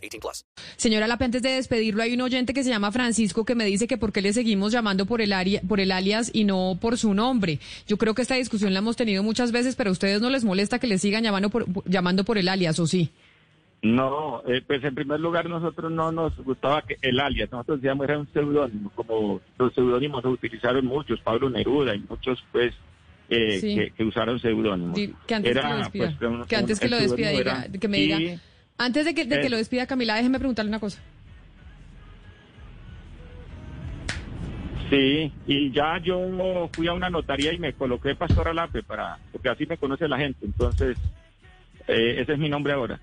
18 plus. Señora Lape, antes de despedirlo, hay un oyente que se llama Francisco que me dice que por qué le seguimos llamando por el, aria- por el alias y no por su nombre. Yo creo que esta discusión la hemos tenido muchas veces, pero a ustedes no les molesta que le sigan llamando por, llamando por el alias, ¿o sí? No, eh, pues en primer lugar nosotros no nos gustaba que el alias, nosotros decíamos era un seudónimo, como los seudónimos lo utilizaron muchos, Pablo Neruda y muchos pues eh, Sí. que, que usaron seudónimos. Di- Que antes que lo despida. pues, un- que antes un- que el lo despida, seudónimo diga, era- que me y- diga. Antes de que, de que Eh. lo despida Camila, déjeme preguntarle una cosa. Sí, y ya yo fui a una notaría y me coloqué Pastor Alape para, porque así me conoce la gente, entonces eh, ese es mi nombre ahora.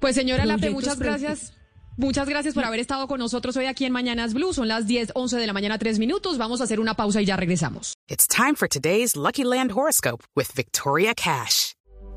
Pues señora Lape, Proyectos muchas gracias. Muchas gracias por haber estado con nosotros hoy aquí en Mañanas Blue. Son las 10, 11 de la mañana, tres minutos. Vamos a hacer una pausa y ya regresamos. It's time for today's Lucky Land horoscope with Victoria Cash.